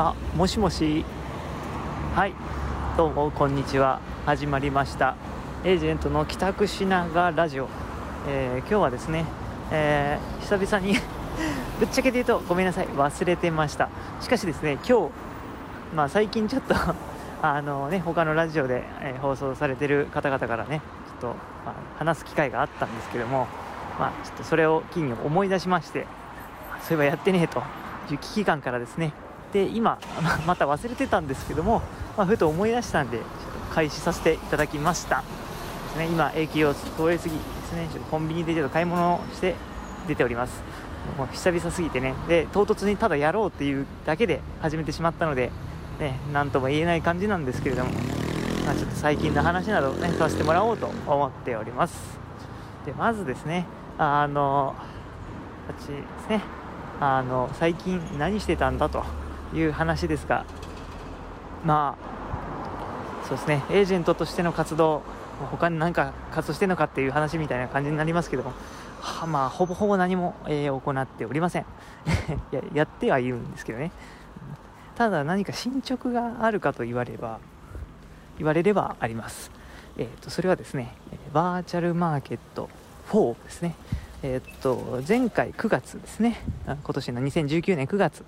あもしもし。はい。どうもこんにちは。始まりました。エージェントの帰宅しながらラジオ、えー、今日はですね、えー、久々に ぶっちゃけて言うとごめんなさい。忘れてました。しかしですね今日まあ最近ちょっと あのね他のラジオで、え、放送されてる方々からねちょっと、まあ、話す機会があったんですけどもまあちょっとそれを機に思い出しましてそういえばやってねえと。いう危機感からですねで今 また忘れてたんですけども、まあ、ふと思い出したんでちょっと開始させていただきました。ですね今駅を通り過ぎですねちょっとコンビニでちょっと買い物をして出ております。もう久々すぎてね。で唐突にただやろうっていうだけで始めてしまったのでね何とも言えない感じなんですけれども、まあ、ちょっと最近の話などをねさせてもらおうと思っております。でまずですねあのこっちですねあの最近何してたんだという話ですがまあそうですね。エージェントとしての活動他に何か活動してるのかっていう話みたいな感じになりますけどもはまあほぼほぼ何も、えー、行っておりません。ややってはいるんですけどね。ただ何か進捗があるかと言われれば言われればあります。えっ、ー、とそれはですねバーチャルマーケット4ですね。えっ、と前回9月ですね。今年の2019年9月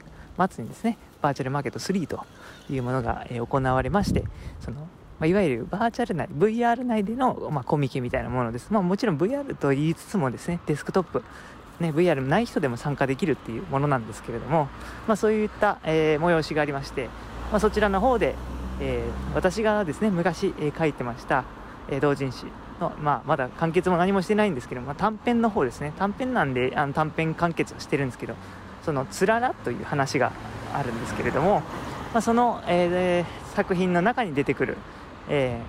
末にですねバーチャルマーケット3というものが、え行われましてその、まあ、いわゆるバーチャル内 VR 内での、まあ、コミケみたいなものです、まあ、もちろん VR と言いつつもですねデスクトップね、VR ない人でも参加できるっていうものなんですけれども、まあ、そういった、えー、催しがありまして、まあ、そちらの方で、えー、私がですね昔、えー、書いてました、え同人誌の、まあ、まだ完結も何もしてないんですけど、まあ、短編の方ですね。短編なんであの短編完結はしてるんですけどそのつららという話があるんですけれども、まあ、その、えー、作品の中に出てくる、え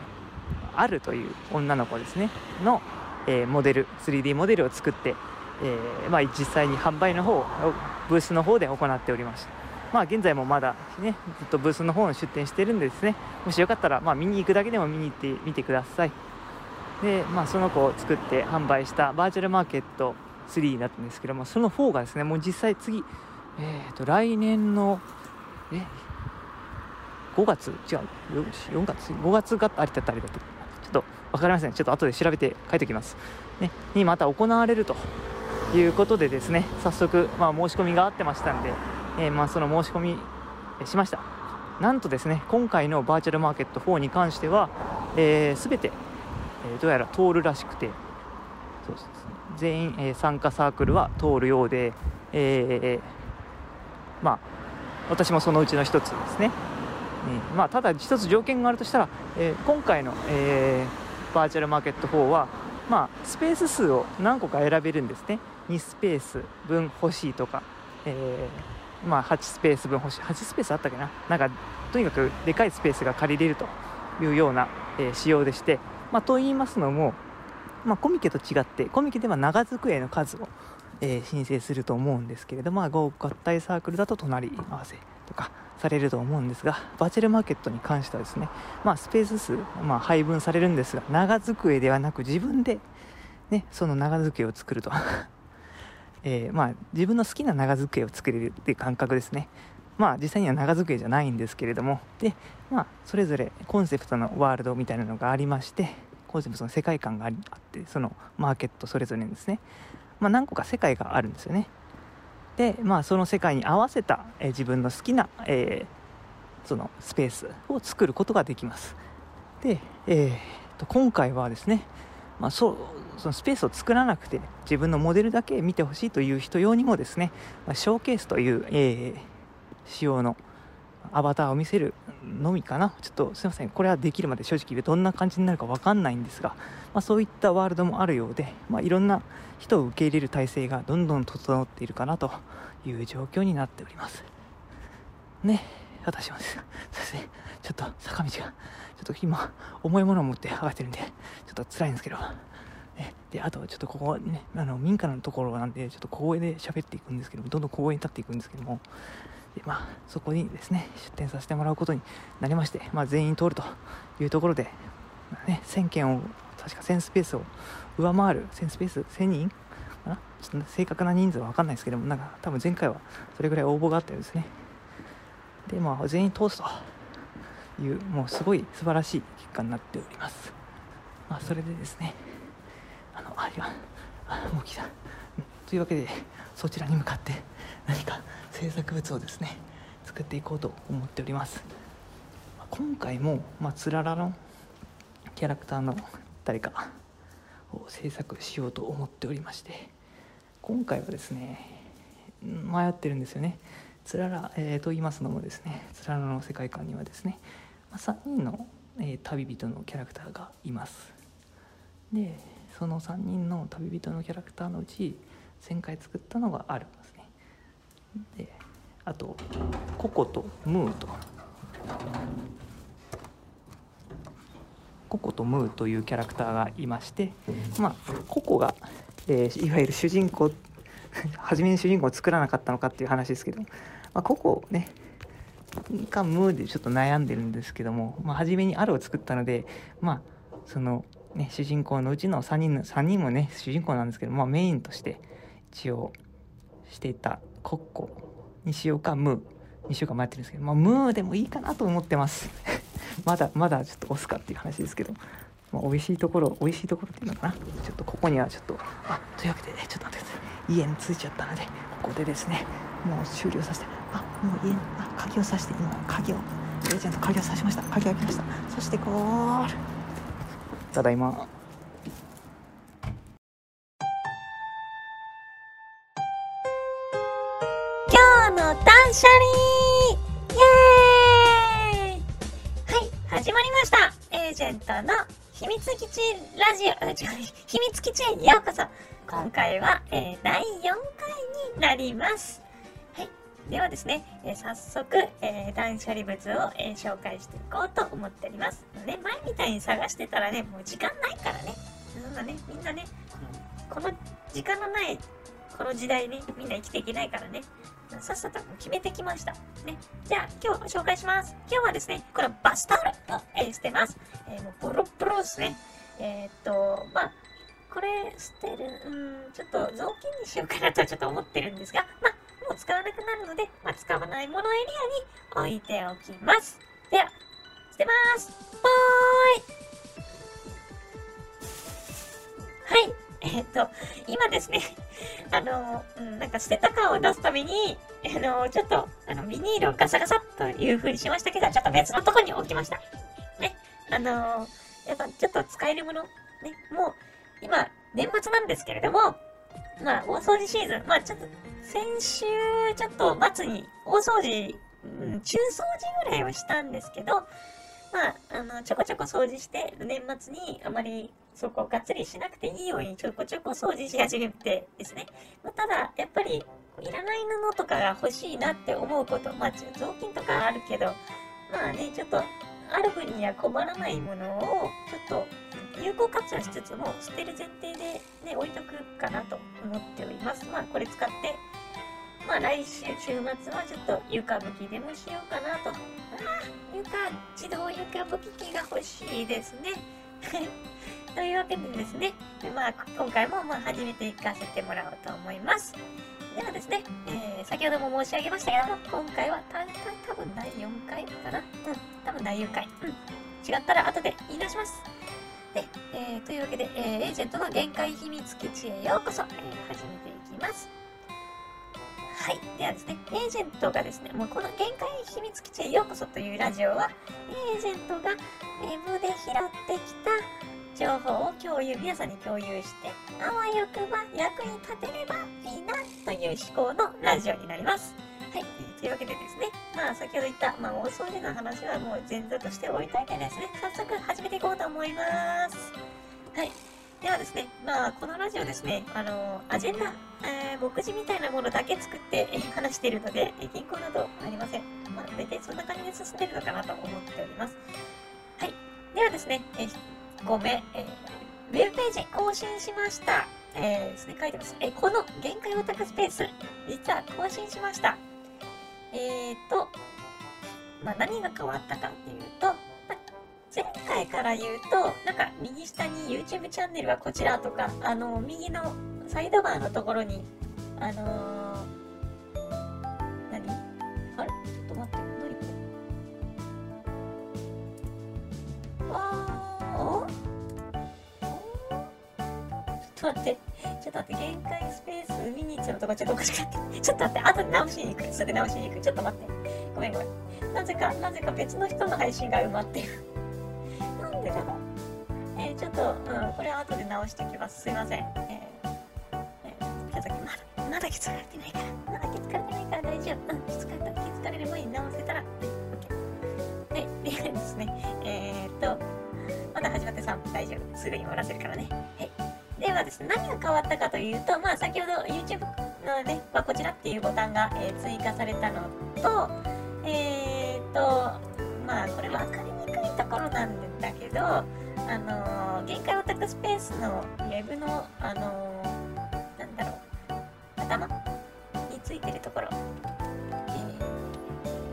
ー、あるという女の子ですね。の、えー、モデル 3D モデルを作って、えまあ、実際に販売の方をブースの方で行っておりました。まあ現在もまだねずっとブースの方に出店してるんでですね。もしよかったらまあ見に行くだけでも見に行ってみてください。でまあその子を作って販売したバーチャルマーケット3だったんですけどもその4がですねもう実際次えっ、ー、と来年のえ？5月？違う。4月？5月がありだったありだったちょっと分かりません。ちょっと後で調べて書いておきます、ね、にまた行われると。いうことでですね。早速、まあ、申し込みがあってましたんで、えー、まあ、その申し込みしました。なんとですね今回のバーチャルマーケット4に関しては、えー、全て、え、どうやら通るらしくて。そうです全員、えー、参加サークルは通るようで、えー、まあ私もそのうちの一つですね、えー、まあ、ただ一つ条件があるとしたら、え今回の、えバーチャルマーケット4は、まあ、スペース数を何個か選べるんですね。2スペース分欲しいとか、えまあ、8スペース分欲しい。8スペースあったっけな。なんかとにかくでかいスペースが借りれるというような、え仕様でして、ま、と言いますのもま、コミケと違ってコミケでは長机の数を、えー、申請すると思うんですけれども、まあ、合体サークルだと隣り合わせとかされると思うんですがバーチャルマーケットに関してはですね、まあ、スペース数、まあ、配分されるんですが長机ではなく自分で、ね、その長机を作ると。えー、まあ、自分の好きな長机を作れるっていう感覚ですね。まあ実際には長机じゃないんですけれども。で、まあ、それぞれコンセプトのワールドみたいなのがありまして個人のその世界観があってそのマーケットそれぞれですね、まあ、何個か世界があるんですよね。で、まあ、その世界に合わせた、えー、自分の好きな、えー、そのスペースを作ることができます。で、えー、と今回はですね、まあ、そそのスペースを作らなくて自分のモデルだけ見てほしいという人用にもですね、まあ、ショーケースという、えー、仕様のアバターを見せるのみかな。ちょっとすいません。これはできるまで正直どんな感じになるか分かんないんですが、まあ、そういったワールドもあるようで、まあ、いろんな人を受け入れる体制がどんどん整っているかなという状況になっております。ね私もです。すいませんちょっと坂道がちょっと今重いものを持って上がってるんでちょっと辛いんですけど。ね、であとちょっとここねあの民家のところなんでちょっと公園で喋っていくんですけどどんどん公園に立っていくんですけどもで、まあ、そこにですね出店させてもらうことになりまして、まあ、全員通るというところで、まあね、1000件を確か1000スペースを上回る1000スペース1000人かな？ちょっと正確な人数は分かんないですけどもなんか多分前回はそれぐらい応募があったようですね。でまあ全員通すというもうすごい素晴らしい結果になっております。まあそれでですねあのあ今あもう来た。というわけでそちらに向かって何か制作物をですね作っていこうと思っております。今回も、まあ、つららのキャラクターの誰かを制作しようと思っておりまして今回はですね迷ってるんですよね。つらら、えー、と言いますのもですねつららの世界観にはですね、まあ、3人の、えー、旅人のキャラクターがいます。でその3人の旅人のキャラクターのうち前回作ったのがあるあとココとムーと。ココとムーというキャラクターがいましてまあココが、えー、いわゆる主人公 初めに主人公を作らなかったのかっていう話ですけど、まあ、ココねかムーでちょっと悩んでるんですけども、まあ、初めにあるを作ったのでまあそのね主人公のうちの3人の3人もね主人公なんですけど、まあ、メインとして一応していたコッコにしようかムーにしようか迷ってるんですけど、まあ、ムーでもいいかなと思ってます。まだまだちょっと押すかっていう話ですけど、まあ、美味しいところ美味しいところっていうのかな。ちょっとここにはちょっとあというわけで、ね、ちょっと待ってください。家に着いちゃったのでここでですねもう終了させてあもう家あ鍵をさして今鍵をエージェント鍵をさしました。鍵を開けました。そしてこーただいま今日の断捨離イエーイはい始まりましたエージェントの秘密基地ラジオ、違う、秘密基地へようこそ今回は、えー、第4回になります。はい。ではですね、えー、早速、えー、断捨離物を、え紹介していこうと思っております。ね、前みたいに探してたらね、もう時間ないからね。そんなね、みんなね、この時間のないこの時代ね、みんな生きていけないからね。さっさと決めてきました。ね。じゃあ、今日紹介します。今日はですね、これバスタオルを、えー、捨てます。えー、もうボロボロですね。えー、っと、まあ、これ捨てる、うん、ちょっと雑巾にしようかなとちょっと思ってるんですが、まあ、もう使わなくなるので、まあ、使わないものエリアに置いておきます。では、捨てますぽーいはい。え、っと、今ですね、あの、うん、なんか捨てた感を出すために、あの、ちょっと、あの、ビニールをガサガサという風にしましたけど、ちょっと別のとこに置きました。ね。あの、やっぱちょっと使えるもの、ね、もう、今、年末なんですけれども、まあ、大掃除シーズン、まあ、ちょっと、先週、ちょっと末に、大掃除、うん、中掃除ぐらいはしたんですけど、まあ、あの、ちょこちょこ掃除して、年末にあまりそこをがっつりしなくていいようにちょこちょこ掃除し始めてですね。まあ、ただ、やっぱり、いらない布とかが欲しいなって思うこと、まあ、雑巾とかあるけど、まあね、ちょっと、ある分には困らないものを、ちょっと、有効活用しつつも、捨てる前提でね、置いとくかなと思っております。まあ、これ使って、まあ、来週、週末はちょっと床拭きでもしようかなと。ああ、床、自動床拭き機が欲しいですね。というわけでですね、まあ、今回もまあ初めて行かせてもらおうと思います。ではですね、えー、先ほども申し上げましたけども、今回はた、た、多分第4回かな？うん、多分第4回。うん。違ったら後で言い出します。で、えー、というわけで、えー、エージェントの限界秘密基地へようこそ、え、始めていきます。はい。ではですね、エージェントがですね、もうこの限界秘密基地へようこそというラジオは、エージェントがウェブで拾ってきた情報を共有、皆さんに共有して、あわよくば役に立てればいいなという思考のラジオになります。はい。というわけでですね、まあ先ほど言った、まあ大掃除の話はもう前座として置いといてですね、早速始めていこうと思います。はい。ではですね、まあこのラジオですね、あのアジェンダ、えー、目次みたいなものだけ作って話しているので、銀行などありません。まあ大体そんな感じで進んでるのかなと思っております。はい。ではですね、えごめん、えー、ウェブページ更新しました。えー、ですね、書いてます。えー、この限界オタクスペース、実は更新しました。えーと、まあ、何が変わったかっていうと、まあ、前回から言うと、なんか右下に YouTube チャンネルはこちらとか、あの、右のサイドバーのところに、あのょっと待って、限界スペースミニッツのとこちょっとおかしくなって。ちょっと待って、後で直しに行く。すぐ直しに行く。ちょっと待って。ごめんごめん。なぜか、なぜか別の人の配信が埋まってる。なんでだろう。えー、ちょっと、うん、これは後で直しておきます。すいません。えー、えー、まだ、まだ気づかれてないから。まだ気づかれてないから大丈夫。うん、気づかれた。気づかれる前に直せたら、はい、OK。はい、でですね、えー、っと、まだ始まって3分大丈夫。すぐに終わらせるからね。はい。ではですね、何が変わったかというと、まあ、先ほど YouTube のね、まあ、こちらっていうボタンが、えー、追加されたのと、えー、っと、まあ、これ分かりにくいところなんだけど、あのー、限界オタクスペースのウェブの、あのー、なんだろう、頭についてるところ、え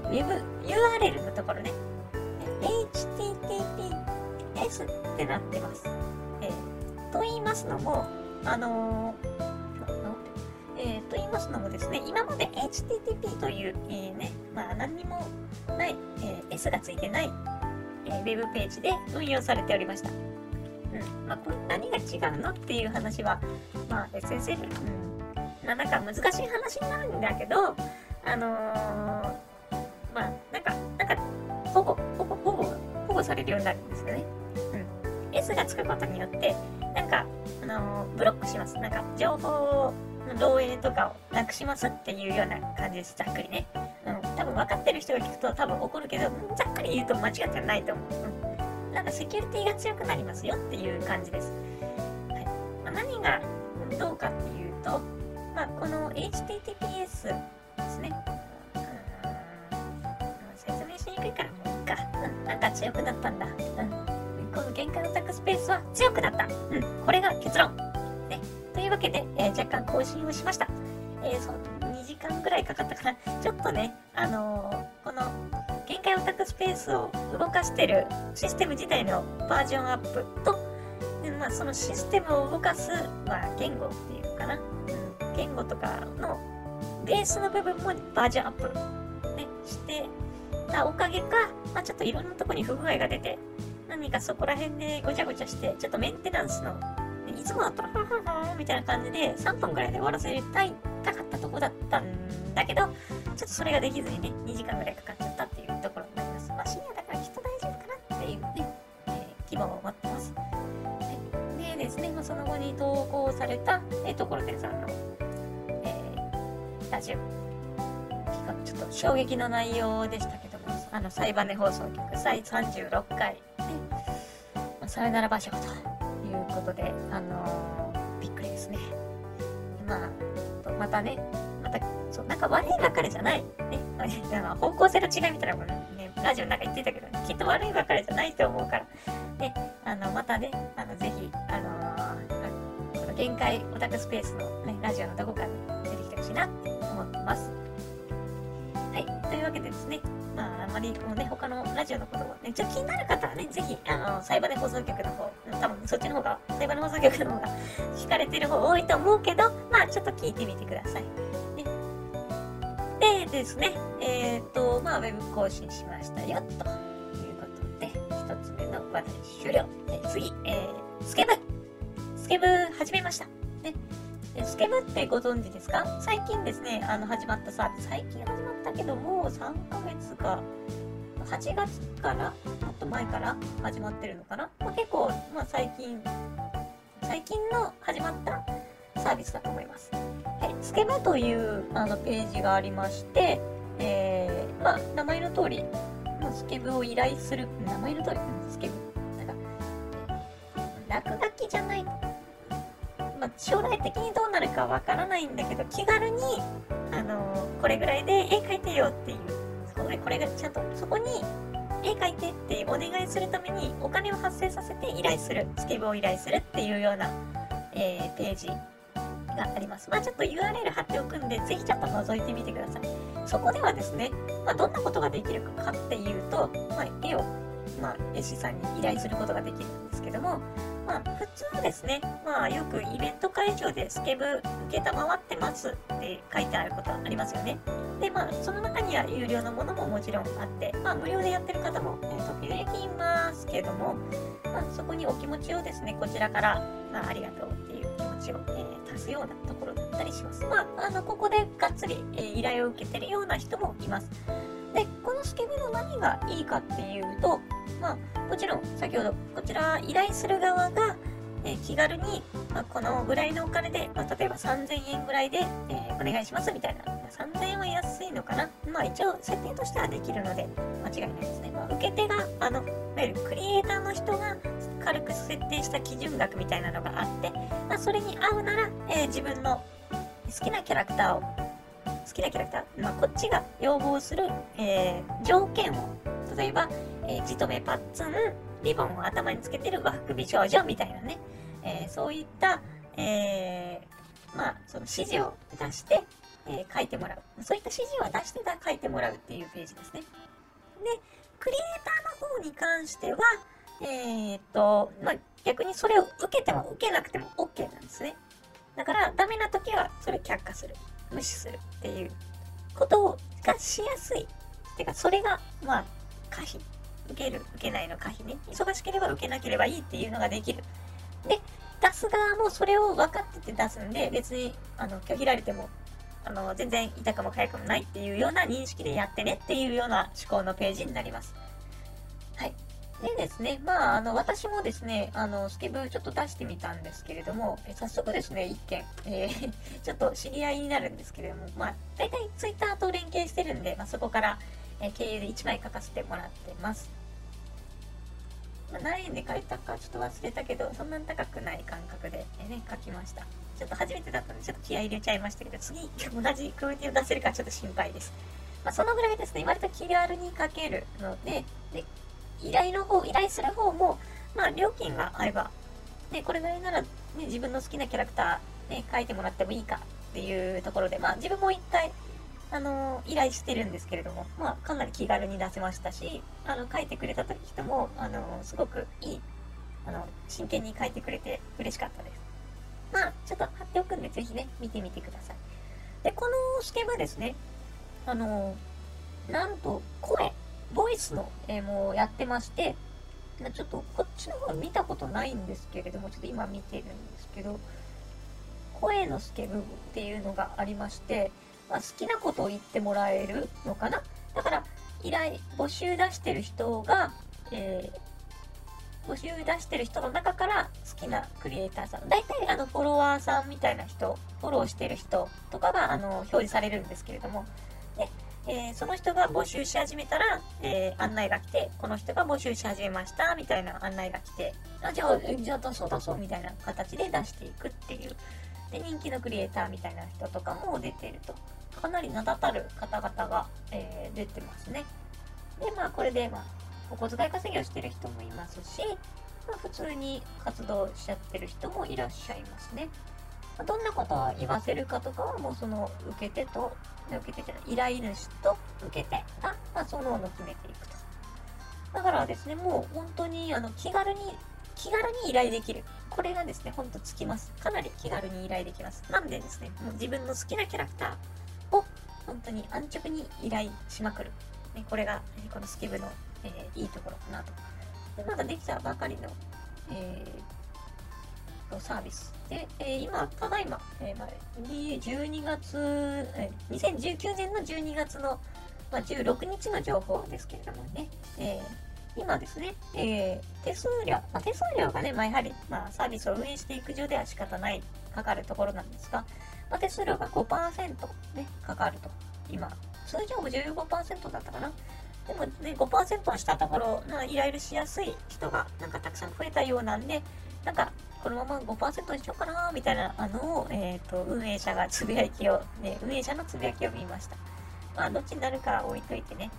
ー、ウェブ URL のところね、https ってなってます。えーと言いますのも、あのー、えー、と言いますのもですね、今まで HTTP という、えー、ね、まあ何にもない、えー、S がついてない、えー、ウェブページで運用されておりました。うんまあ、これ何が違うのっていう話は、まあ、SSL、うんまあ、なんか難しい話になるんだけど、あの、まあ、なんか、なんか、保護、保護、保護、保護されるようになるんですよね。うん。S がつくことによって、なんか、あのブロックします。なんか、情報の漏洩とかをなくしますっていうような感じです。ざっくりね。うん、多分分かってる人が聞くと多分怒るけど、ざっくり言うと間違ってないと思う。うん。なんかセキュリティが強くなりますよっていう感じです。はい。まあ、何がどうかっていうと、まあ、この HTTPS ですね。うん説明しにくいからもういいか。うん、なんか強くなったんだ。うん限界オタクスペースは強くなった。うん、これが結論。ね。というわけで、えー、若干更新をしました。えー、そう、2時間ぐらいかかったから、ちょっとね、あのー、この限界オタクスペースを動かしてるシステム自体のバージョンアップと、でまあ、そのシステムを動かす、まあ、言語っていうのかな、うん、言語とかのベースの部分もバージョンアップ、ね、してたおかげか、まあ、ちょっといろんなとこに不具合が出て、何かそこら辺でごちゃごちゃして、ちょっとメンテナンスの、いつもだったら、はははみたいな感じで3分くらいで終わらせたい、たかったとこだったんだけど、ちょっとそれができずにね、2時間ぐらいかかっちゃったっていうところになります。まあ深夜だからきっと大丈夫かなっていうね、えー、希望を持ってます。でですね、まあ、その後に投稿された、えー、ところでさんの、えー、ラジオ、と衝撃の内容でしたけども、あの、サイバネ放送局、第36回さよなら場所ということで、あのー、びっくりですね。まあ、またね、また、そう、なんか悪いばかりじゃない。ね。方向性の違いみたいなものね、ラジオの中言ってたけど、きっと悪いばかりじゃないと思うから。で、あの、またね、あの、ぜひ、あのー、限界オタクスペースのね、ラジオのどこかに出てきてほしいなって思ってます。というわけでですね、まあ、あまりこうね、他のラジオのことをね、ちょっと気になる方はね、ぜひ、あの、サイバネ放送局の方、多分そっちの方が、サイバネ放送局の方が 聞かれてる方多いと思うけど、まあ、ちょっと聞いてみてください。ね、でですね、えっ、ー、と、まあ、ウェブ更新しましたよ、ということで、一つ目の話題終了。で次、えー、スケブスケブ始めました。ね。スケブってご存知ですか？最近ですね、あの、始まったサービス、最近始ったけどもう、3ヶ月か、8月からもっと前から始まってるのかな、まあ、結構、まあ、最近最近の始まったサービスだと思います。はい、スケブというあのページがありまして、えー、まあ、名前の通り、まあ、スケブを依頼する、名前の通り、スケブ。なんか、落書きじゃない、まあ、将来的にどうなるかわからないんだけど、気軽に、あの、これぐらいで絵描いてよっていうこれこれがちゃんとそこに絵描いてってお願いするためにお金を発生させて依頼する、スケブを依頼するっていうような、えー、ページがあります。まあちょっと URL 貼っておくんで、ぜひちょっと覗いてみてください。そこではですね、まあどんなことができるかっていうと、まあ絵を、まあ絵師さんに依頼することができるんですけども、まあ、普通はですね、まあ、よくイベント会場でスケブ受けたまわってますって書いてあることありますよね。で、まあ、その中には有料のものももちろんあって、まあ、無料でやってる方も、えー、時々いますけども、まあ、そこにお気持ちをですね、こちらから、まあ、ありがとうっていう気持ちを、えー、足すようなところだったりします。まあ、あの、ここでがっつり、えー、依頼を受けてるような人もいます。で、このスケベの何がいいかっていうと、まあ、もちろん先ほどこちら依頼する側が、えー、気軽に、まあ、このぐらいのお金で、まあ、例えば3000円ぐらいで、えー、お願いしますみたいな。3000円は安いのかなまあ一応設定としてはできるので間違いないですね。まあ、受け手が、あの、いわゆるクリエイターの人が軽く設定した基準額みたいなのがあって、まあ、それに合うなら、えー、自分の好きなキャラクターを好きなキャラクター、まあ、こっちが要望する、えー、条件を、例えば、えー、じとめパッツン、リボンを頭につけてる和服美少女みたいなね、えー、そういった、えー、まあ、その指示を出して、え、書いてもらう。そういった指示を出して書いてもらうっていうページですね。で、クリエイターの方に関しては、え、っと、まあ、逆にそれを受けても受けなくても OK なんですね。だから、ダメな時はそれ却下する。無視するっていうことがしやすい。てか、それが、まあ、可否。受ける、受けないの可否ね。忙しければ受けなければいいっていうのができる。で、出す側もそれを分かってて出すんで、別に、あの、拒否られても、あの、全然痛くも痒くもないっていうような認識でやってねっていうような思考のページになります。はい。でですね、まあ、あの、私もですね、あの、スケブちょっと出してみたんですけれども、え早速ですね、一件、えー、ちょっと知り合いになるんですけれども、まあ、大体ツイッターと連携してるんで、まあ、そこから、え、経由で1枚書かせてもらってます。ま、何円で書いたかちょっと忘れたけど、そんなに高くない感覚で、ね、書きました。ちょっと初めてだったので、ちょっと気合い入れちゃいましたけど、次、同じクオリティを出せるかちょっと心配です。まあ、そのぐらいですね、割と気軽に書けるので、で依頼の方、依頼する方も、まあ、料金が合えば、ね、これぐらいなら、ね、自分の好きなキャラクター、ね、書いてもらってもいいかっていうところで、まあ、自分も一回、あの、依頼してるんですけれども、まあ、かなり気軽に出せましたし、あの、書いてくれた人も、あの、すごくいい、あの、真剣に書いてくれて嬉しかったです。まあ、ちょっと貼っておくんで、ぜひね、見てみてください。で、このスケバですね、あの、なんと、声、ボイスの、えー、もうやってまして、ちょっとこっちの方見たことないんですけれども、ちょっと今見てるんですけど、声のスケブっていうのがありまして、まあ、好きなことを言ってもらえるのかな？だから、依頼、募集出してる人が、えー、募集出してる人の中から好きなクリエイターさん、大体あのフォロワーさんみたいな人、フォローしてる人とかがあの表示されるんですけれども、で、えー、その人が募集し始めたら、えー、案内が来て、この人が募集し始めました、みたいな案内が来て、あじゃあ、じゃあ出そう出そう、みたいな形で出していくっていう。で、人気のクリエイターみたいな人とかも出てると。かなり名だたる方々が、えー、出てますね。で、まあ、これで、まあ、お小遣い稼ぎをしてる人もいますし、まあ、普通に活動しちゃってる人もいらっしゃいますね。まどんなことを言わせるかとかはもうその受け手と、受け手じゃない、依頼主と受け手が、まあ、そのの決めていくと。だからですね、もう本当にあの気軽に、気軽に依頼できる。これがですね、ほんとつきます。かなり気軽に依頼できます。なんでですね、もう自分の好きなキャラクターを本当に安直に依頼しまくる。ね、これが、このスケブの、えー、いいところかなと。でまだできたばかりの、えーサービス。で、えー、今、ただいま、えーまあ、12月、えー、2019年の12月の、まあ、16日の情報ですけれどもね、えー、今ですね、えー、手数料、まあ、手数料がね、まあ、やはり、まあ、サービスを運営していく上では仕方ない、かかるところなんですが、ま、手数料が5%ね、かかると。今、通常も15%だったかな。でもね、5%したところ、な依頼しやすい人がなんかたくさん増えたようなんで、なんかこのまま5%にしようかなみたいなあのを、えっ、ー、と、運営者がつぶやきを、ね、運営者のつぶやきを見ました。まあ、どっちになるか置いといてね。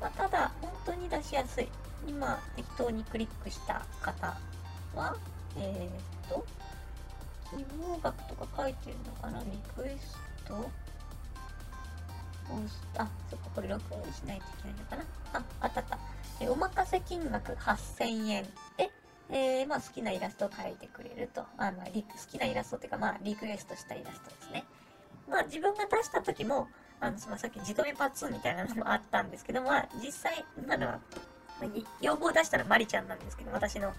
まあ、ただ、本当に出しやすい。今、適当にクリックした方は、えっ、ー、と、希望額とか書いてるのかな？リクエスト？あ、そっか、これ録音しないといけないのかな？あ、あったあった。えお任せ金額8000円で、えー、まあ好きなイラストを描いてくれると。あの、リ好きなイラストっていうか、まあリクエストしたイラストですね。まあ自分が出した時も、あの、まあ、さっき自撮りパーツみたいなのもあったんですけど、まあ実際、今のは、要望を出したらマリちゃんなんですけど、私の、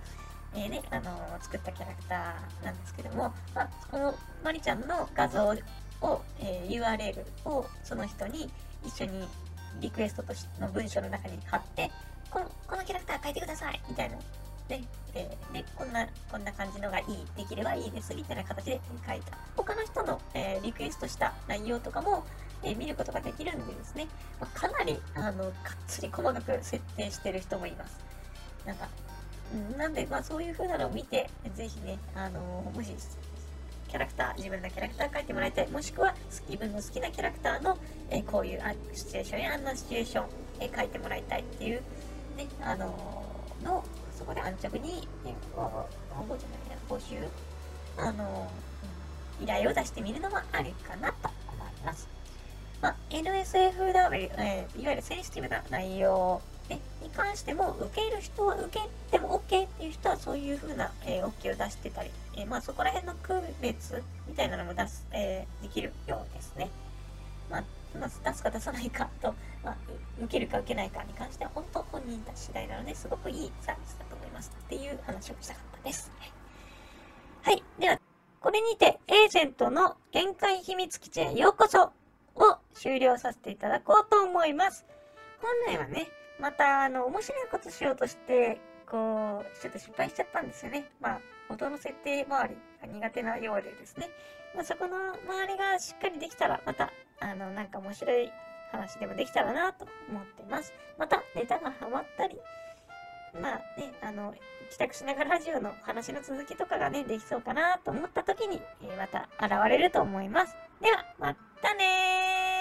えー、ね、あのー、作ったキャラクターなんですけども、まあ、このマリちゃんの画像を、えー、URL をその人に一緒にリクエストとしての文章の中に貼って、この、このキャラクター書いてくださいみたいな。で、えー、で、こんな、こんな感じのがいい、できればいいです、みたいな形で書いた。他の人の、えー、リクエストした内容とかも、えー、見ることができるんでですね、まあ、かなり、あの、がっつり細かく設定してる人もいます。なんか、なんで、まあそういう風なのを見て、ぜひね、あのもし、キャラクター、自分のキャラクター描いてもらいたい、もしくは自分の好きなキャラクターの、えー、こういうシチュエーションやあんなシチュエーション、えー、描いてもらいたいっていう、ね、あのー、の、そこで安直に、えー、応募じゃないや、募集、あのー、依頼を出してみるのもありかなと思います。まあ、NSFW、え、いわゆるセンシティブな内容、に関しても、受ける人は受けても OK っていう人はそういう風な、えー、OK を出してたり、えー、まあそこら辺の区別みたいなのも出す、えー、できるようですね。まあ、まあ、出すか出さないかと、まあ、受けるか受けないかに関しては本当本人たち次第なのですごくいいサービスだと思いますっていう話をしたかったです。はい。では、これにて、エージェントの限界秘密基地へようこそを終了させていただこうと思います。本来はね、また、あの、面白いことしようとして、こう、ちょっと失敗しちゃったんですよね。まあ、音の設定周りが苦手なようでですね。まあ、そこの周りがしっかりできたら、また、あの、なんか面白い話でもできたらなと思ってます。また、ネタがハマったり、まあね、あの、帰宅しながらラジオの話の続きとかがね、できそうかなと思った時に、え、また現れると思います。では、またねー